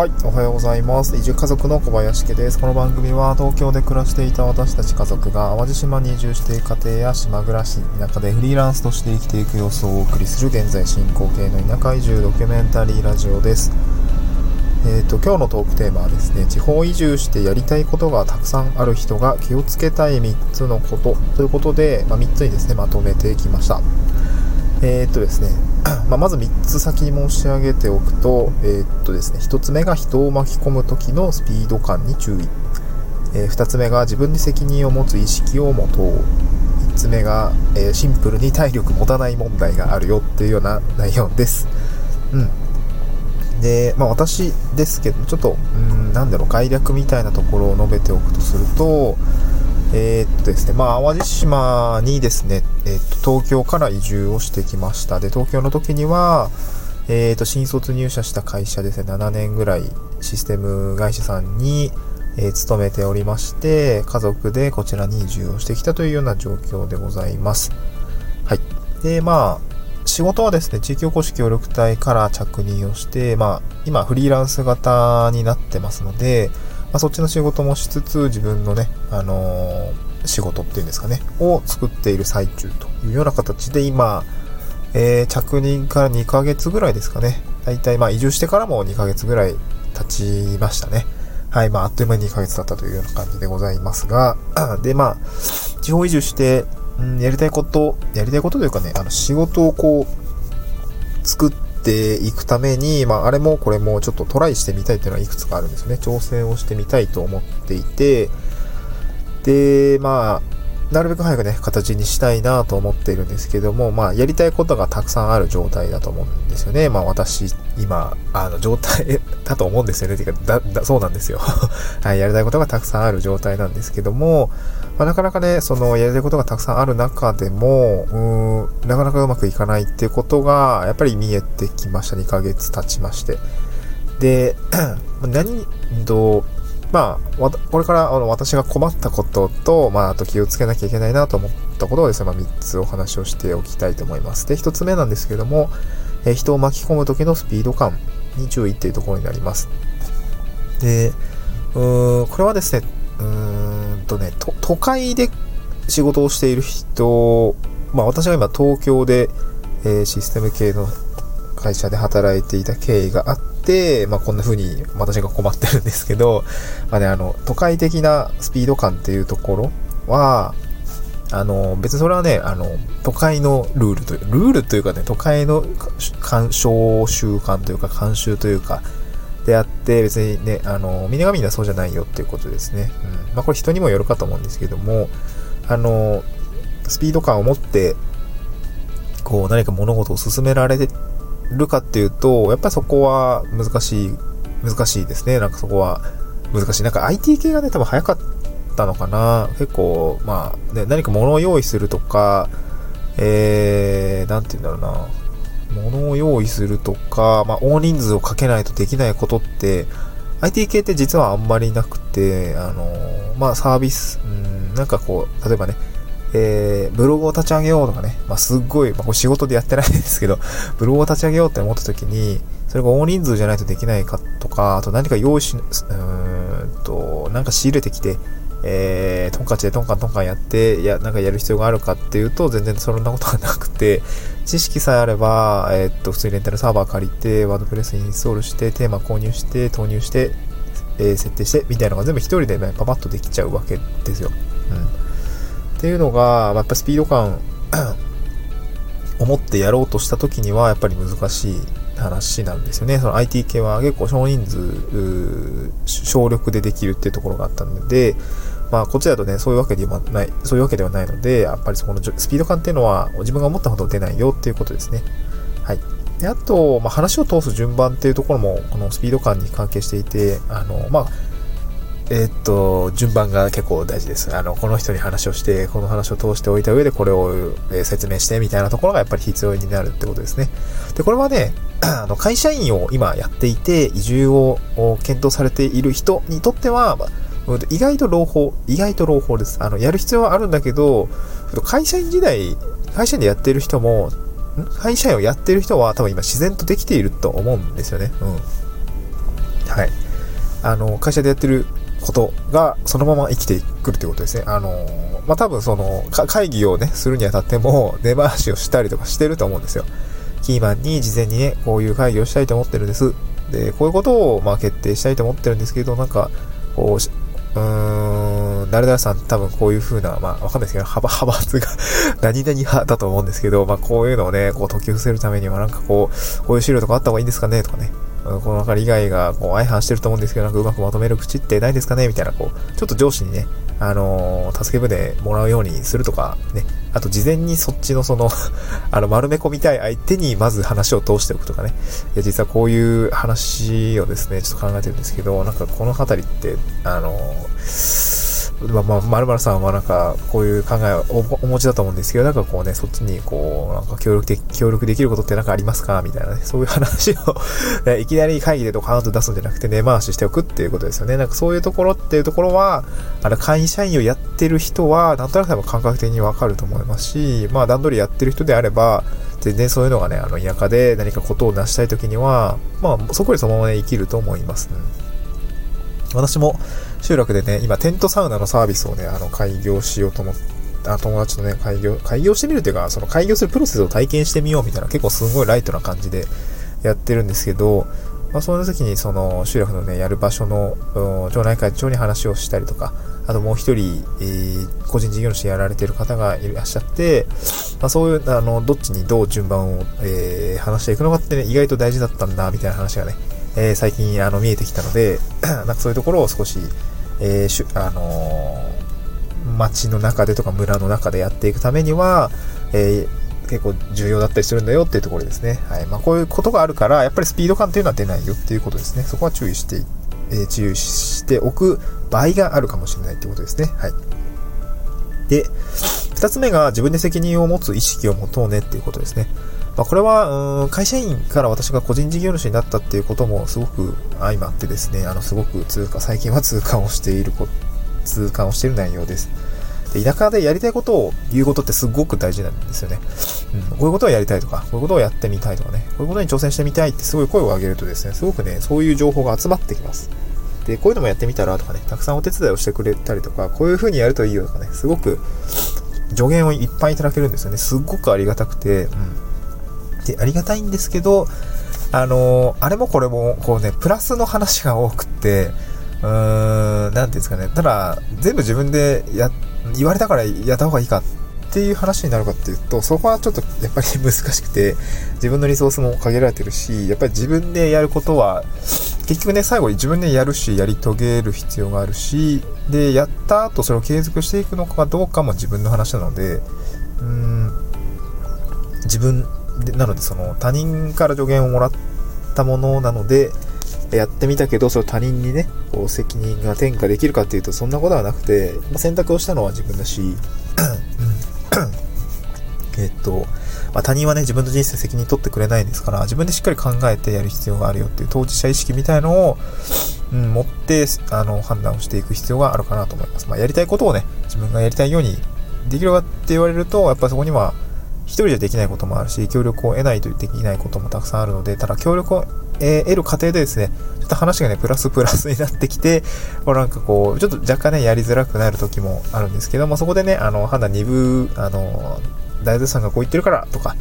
はい、おはようございます。移住家族の小林家です。この番組は東京で暮らしていた私たち家族が淡路島に移住して家庭や島暮らし、田舎でフリーランスとして生きていく様子をお送りする現在進行形の田舎移住ドキュメンタリーラジオです。えっ、ー、と、今日のトークテーマはですね、地方移住してやりたいことがたくさんある人が気をつけたい3つのことということで、まあ、3つにですね、まとめてきました。えー、っとですね、まあ、まず3つ先に申し上げておくと、えー、っとですね、1つ目が人を巻き込む時のスピード感に注意。えー、2つ目が自分に責任を持つ意識を持とう。3つ目が、えシンプルに体力持たない問題があるよっていうような内容です。うん。で、まあ私ですけど、ちょっと、うん、なんだろう、概略みたいなところを述べておくとすると、えー、っとですね、まあ、淡路島にですね、えー、っと、東京から移住をしてきました。で、東京の時には、えー、っと、新卒入社した会社ですね、7年ぐらいシステム会社さんに、え勤めておりまして、家族でこちらに移住をしてきたというような状況でございます。はい。で、まあ、仕事はですね、地域おこし協力隊から着任をして、まあ、今フリーランス型になってますので、まあ、そっちの仕事もしつつ、自分のね、あのー、仕事っていうんですかね、を作っている最中というような形で今、えー、着任から2ヶ月ぐらいですかね。大体まあ移住してからも2ヶ月ぐらい経ちましたね。はい、まああっという間に2ヶ月経ったというような感じでございますが、でまあ、地方移住して、うん、やりたいこと、やりたいことというかね、あの仕事をこう、作ってていくために、まあ、あれもこれもちょっとトライしてみたいっていうのはいくつかあるんですよね。挑戦をしてみたいと思っていて、で、まあ、なるべく早くね、形にしたいなと思っているんですけども、まあ、やりたいことがたくさんある状態だと思うんですよね。まあ、私、今、あの、状態だと思うんですよね。てか、だ、だ、そうなんですよ。はい、やりたいことがたくさんある状態なんですけども、まあ、なかなかね、その、やりたいことがたくさんある中でも、うん、なかなかうまくいかないっていうことが、やっぱり見えてきました。2ヶ月経ちまして。で、何と、まあ、これからあの私が困ったことと、まあ、あと気をつけなきゃいけないなと思ったことをですね、まあ、3つお話をしておきたいと思います。で、1つ目なんですけども、え、人を巻き込む時のスピード感に注意っていうところになります。で、うーん、これはですね、うーんとねと、都会で仕事をしている人、まあ私が今東京で、えー、システム系の会社で働いていた経緯があって、まあ、こんな風に私が困ってるんですけど、まあね、あの、都会的なスピード感っていうところは、あの、別にそれはね、あの、都会のルールという、ルールというかね、都会の干渉習慣というか、慣習というか、であって、別にね、あの、みんながみんなそうじゃないよっていうことですね。うん。まあ、これ人にもよるかと思うんですけども、あの、スピード感を持って、こう、何か物事を進められてるかっていうと、やっぱりそこは難しい、難しいですね。なんかそこは難しい。なんか IT 系がね、多分早かったのかな。結構、まあ、ね、何か物を用意するとか、えー、なんて言うんだろうな。物を用意するとか、まあ、大人数をかけないとできないことって、IT 系って実はあんまりなくて、あのまあ、サービス、うん、なんかこう、例えばね、えー、ブログを立ち上げようとかね、まあ、すっごい、まあ、これ仕事でやってないんですけど、ブログを立ち上げようって思った時に、それが大人数じゃないとできないかとか、あと何か用意し、うーんと、なんか仕入れてきて、えー、トンカチでトンカントンカンやって、いや、なんかやる必要があるかっていうと、全然そんなことはなくて、知識さえあれば、えー、っと、普通にレンタルサーバー借りて、ワードプレスインストールして、テーマ購入して、投入して、えー、設定して、みたいなのが全部一人でね、パパッとできちゃうわけですよ。っていうのが、やっぱスピード感を持ってやろうとした時には、やっぱり難しい話なんですよね。その IT 系は結構少人数、省力でできるっていうところがあったので、まあ、こっちだとね、そういうわけではない、そういうわけではないので、やっぱりそこのスピード感っていうのは、自分が思ったほど出ないよっていうことですね。はい。で、あと、まあ、話を通す順番っていうところも、このスピード感に関係していて、あの、まあ、えー、っと、順番が結構大事です。あの、この人に話をして、この話を通しておいた上でこれを、え説明してみたいなところがやっぱり必要になるってことですね。で、これはね、あの、会社員を今やっていて、移住を検討されている人にとっては、意外と朗報、意外と朗報です。あの、やる必要はあるんだけど、会社員時代、会社員でやってる人も、会社員をやってる人は多分今自然とできていると思うんですよね。うん。はい。あの、会社でやってることがそのまま生きてくるということですね。あの、まあ、多分その、会議をね、するにあたっても、根回しをしたりとかしてると思うんですよ。キーマンに事前にね、こういう会議をしたいと思ってるんです。で、こういうことを、ま、決定したいと思ってるんですけど、なんか、こう、うーん、誰々さん多分こういう風な、まあ、わかんないですけど、派派閥が 何々派だと思うんですけど、まあ、こういうのをね、こう解き伏せるためには、なんかこう、こういう資料とかあった方がいいんですかねとかね。この辺り以外がこう相反してると思うんですけど、なんかうまくまとめる口ってないですかね？みたいな、こう、ちょっと上司にね、あのー、助け舟もらうようにするとか、ね。あと事前にそっちのその あの、丸め込みたい相手にまず話を通しておくとかね。いや、実はこういう話をですね、ちょっと考えてるんですけど、なんかこの辺りって、あのーまあ、まあ、まるまるさんはなんか、こういう考えをお持ちだと思うんですけど、なんかこうね、そっちにこう、なんか協力的、協力できることってなんかありますか？みたいな。ね、そういう話をいきなり会議でドカーンと出すんじゃなくて根回ししておくっていうことですよね。なんかそういうところっていうところは、あの、会社員をやってる人は、なんとなく感覚的にわかると思いますし、まあ、段取りやってる人であれば、全然そういうのがね、あの、田舎で何かことを成したいときには、まあ、そこでそのまま、ね、生きると思います、私も、集落でね、今テントサウナのサービスをね、あの、開業しようと思って、あ友達とね、開業、開業してみるというか、その開業するプロセスを体験してみようみたいな、結構すごいライトな感じでやってるんですけど、まあ、その時にその集落のね、やる場所の町内会長に話をしたりとか、あともう一人、えー、個人事業主やられてる方がいらっしゃって、まあ、そういう、あの、どっちにどう順番を、えー、話していくのかってね、意外と大事だったんだ、みたいな話がね、えー、最近、あの、見えてきたので、なんかそういうところを少し、えー、し、あのー、街の中でとか村の中でやっていくためには、えー、結構重要だったりするんだよっていうところですね。はい。まあ、こういうことがあるから、やっぱりスピード感っていうのは出ないよっていうことですね。そこは注意して、えー、注意しておく場合があるかもしれないっていうことですね。はい。で、二つ目が自分で責任を持つ意識を持とうねっていうことですね。まあ、これは、会社員から私が個人事業主になったっていうこともすごく相まってですね、あの、すごく通過、最近は通過をしているこ、通過をしている内容です。で、田舎でやりたいことを言うことってすごく大事なんですよね。うん、こういうことをやりたいとか、こういうことをやってみたいとかね、こういうことに挑戦してみたいってすごい声を上げるとですね、すごくね、そういう情報が集まってきます。で、こういうのもやってみたらとかね、たくさんお手伝いをしてくれたりとか、こういう風にやるといいよとかね、すごく助言をいっぱいいただけるんですよね。すっごくありがたくて、うん。で、ありがたいんですけど、あの、あれもこれも、こうね、プラスの話が多くって、うーん、なんていうんですかね、ただ、全部自分でや、言われたからやった方がいいかっていう話になるかっていうと、そこはちょっとやっぱり難しくて、自分のリソースも限られてるし、やっぱり自分でやることは、結局ね、最後に自分でやるし、やり遂げる必要があるし、で、やった後それを継続していくのかどうかも自分の話なので、うーん、自分でなのでその他人から助言をもらったものなのでやってみたけどそれ他人にねこう責任が転嫁できるかっていうとそんなことはなくて、まあ、選択をしたのは自分だしえっと、まあ、他人はね自分の人生責任取ってくれないですから自分でしっかり考えてやる必要があるよっていう当事者意識みたいのを、うん、持ってあの判断をしていく必要があるかなと思います、まあ、やりたいことをね自分がやりたいようにできるかって言われるとやっぱそこには一人じゃできないこともあるし、協力を得ないとできないこともたくさんあるので、ただ協力を得る過程でですね、ちょっと話がね、プラスプラスになってきて、こうなんかこう、ちょっと若干ね、やりづらくなる時もあるんですけども、そこでね、あの、判断2部、あの、大豆さんがこう言ってるからとか、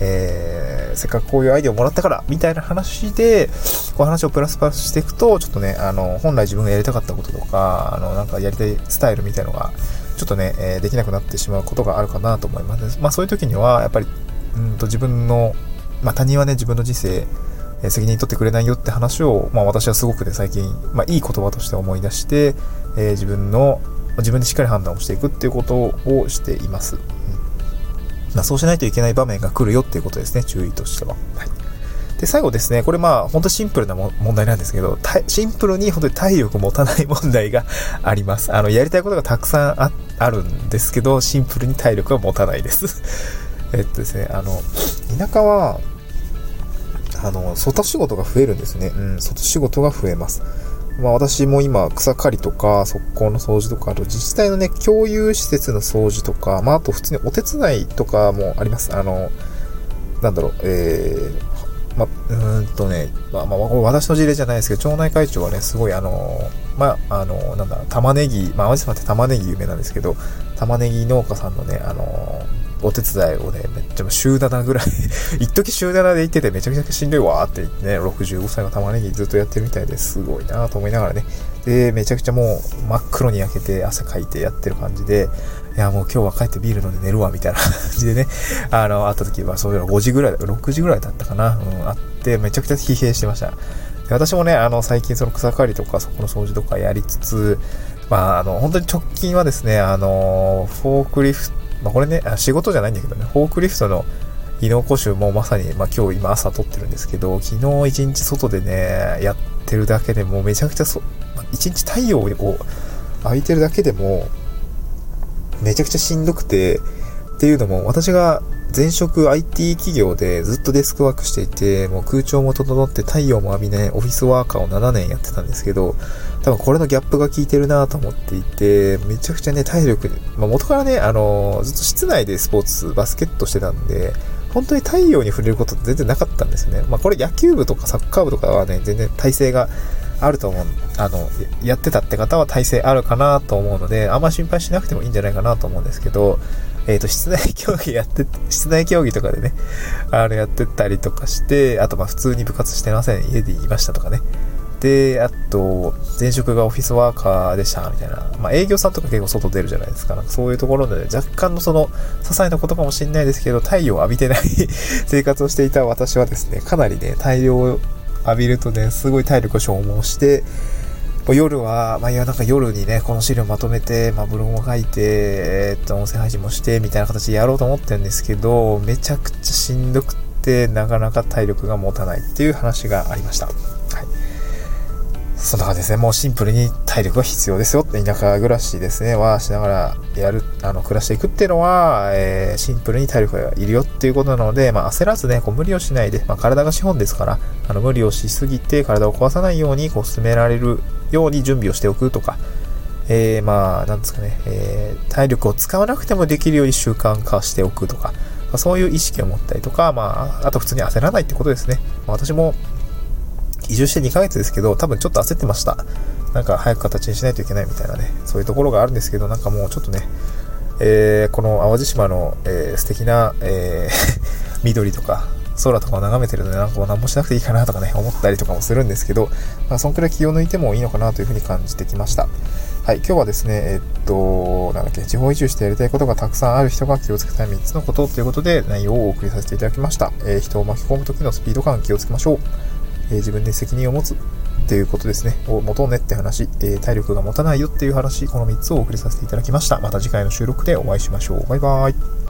えー、せっかくこういうアイデアをもらったから、みたいな話で、こう話をプラスプラスしていくと、ちょっとね、あの、本来自分がやりたかったこととか、あの、なんかやりたいスタイルみたいのが、ちょっとね、えー、できなくなってしまうことがあるかなと思います。まあそういう時には、やっぱり、うんと自分の、まあ他人はね、自分の人生、え、責任取ってくれないよって話を、まあ私はすごくね、最近、まあいい言葉として思い出して、えー、自分の、自分でしっかり判断をしていくっていうことをしています。そうしないといけない場面が来るよっていうことですね、注意としては。はいで、最後ですね、これまあ、ほんとシンプルな問題なんですけど、シンプルに本当に体力持たない問題があります。あの、やりたいことがたくさんああるんですけど、シンプルに体力は持たないです。えっとですね、あの、田舎は、あの、外仕事が増えるんですね。うん、外仕事が増えます。まあ私も今草刈りとか側溝の掃除とか、あと自治体のね、共有施設の掃除とか、まああと普通にお手伝いとかもあります。あの、なんだろう、えー、ま、うーんとね、まあ、まあ、私の事例じゃないですけど、町内会長はね、すごいあの、まあ、あの、なんだ、玉ねぎ、まあ、淡路島って玉ねぎ有名なんですけど、玉ねぎ農家さんのね、あの、お手伝いをね、めっちゃ週7ぐらい。一時週7で行っててめちゃくちゃしんどいわって言ってね、65歳の玉ねぎずっとやってるみたいですごいなと思いながらね、で、めちゃくちゃもう真っ黒に焼けて汗かいてやってる感じで、いや、もう今日は帰ってビール飲んで寝るわ、みたいな感じでね、あの、会った時はそういうの5時ぐらい、6時ぐらいだったかな、うん、あって、めちゃくちゃ疲弊してました。私もね、あの、最近その草刈りとか、そこの掃除とかやりつつ、まあ、あの、本当に直近はですね、あの、フォークリフト、まあ、これね、仕事じゃないんだけどね、フォークリフトの技能講習もまさに、まあ、今日今朝撮ってるんですけど、昨日一日外でね、やってるだけでもめちゃくちゃそ、一日太陽を浴びてるだけでも、めちゃくちゃしんどくて、っていうのも、私が前職 IT 企業でずっとデスクワークしていて、もう空調も整って太陽も浴びないオフィスワーカーを7年やってたんですけど、多分これのギャップが効いてるなと思っていて、めちゃくちゃね、体力、まあ、元からね、あの、ずっと室内でスポーツ、バスケットしてたんで、本当に太陽に触れることって全然なかったんですよね。まあこれ野球部とかサッカー部とかはね、全然体勢があると思う。あの、やってたって方は体勢あるかなと思うので、あんま心配しなくてもいいんじゃないかなと思うんですけど、えっ、ー、と、室内競技やって、室内競技とかでね、あの、やってたりとかして、あと、まあ、普通に部活してません。家でいましたとかね。で、あと、前職がオフィスワーカーでした、みたいな。まあ、営業さんとか結構外出るじゃないですか。なんかそういうところで、若干のその、些細なことかもしれないですけど、太陽を浴びてない 生活をしていた私はですね、かなりね、大量浴びるとね、すごい体力を消耗して、夜は、まあ、いや、なんか夜にね、この資料まとめて、まあ、ブログも書いて、えー、っと、音声配信もして、みたいな形でやろうと思ってるんですけど、めちゃくちゃしんどくて、なかなか体力が持たないっていう話がありました。そんな感じですね。もうシンプルに体力が必要ですよって田舎暮らしですね、はしながらやる、あの、暮らしていくっていうのは、えー、シンプルに体力がいるよっていうことなので、まあ、焦らずね、こう無理をしないで、まあ、体が資本ですから、あの、無理をしすぎて体を壊さないように、こう、進められるように準備をしておくとか、えー、まあ、なんですかね、えー、体力を使わなくてもできるように習慣化しておくとか、まあ、そういう意識を持ったりとか、まあ、あと普通に焦らないってことですね。まあ、私も移住して2ヶ月ですけど、多分ちょっと焦ってました。なんか早く形にしないといけないみたいなね、そういうところがあるんですけど、なんかもうちょっとね、えー、この淡路島の、えー、素敵な、えー 緑とか、空とかを眺めてるので、なんかもう何もしなくていいかなとかね、思ったりとかもするんですけど、まあ、そんくらい気を抜いてもいいのかなというふうに感じてきました。はい、今日はですね、えっと、なんだっけ、地方移住してやりたいことがたくさんある人が気をつけたい3つのことということで内容をお送りさせていただきました。え、人を巻き込む時のスピード感気をつけましょう。え、自分で責任を持つっていうことですね、を持とうねって話、え、体力が持たないよっていう話、この3つをお送りさせていただきました。また次回の収録でお会いしましょう。バイバーイ。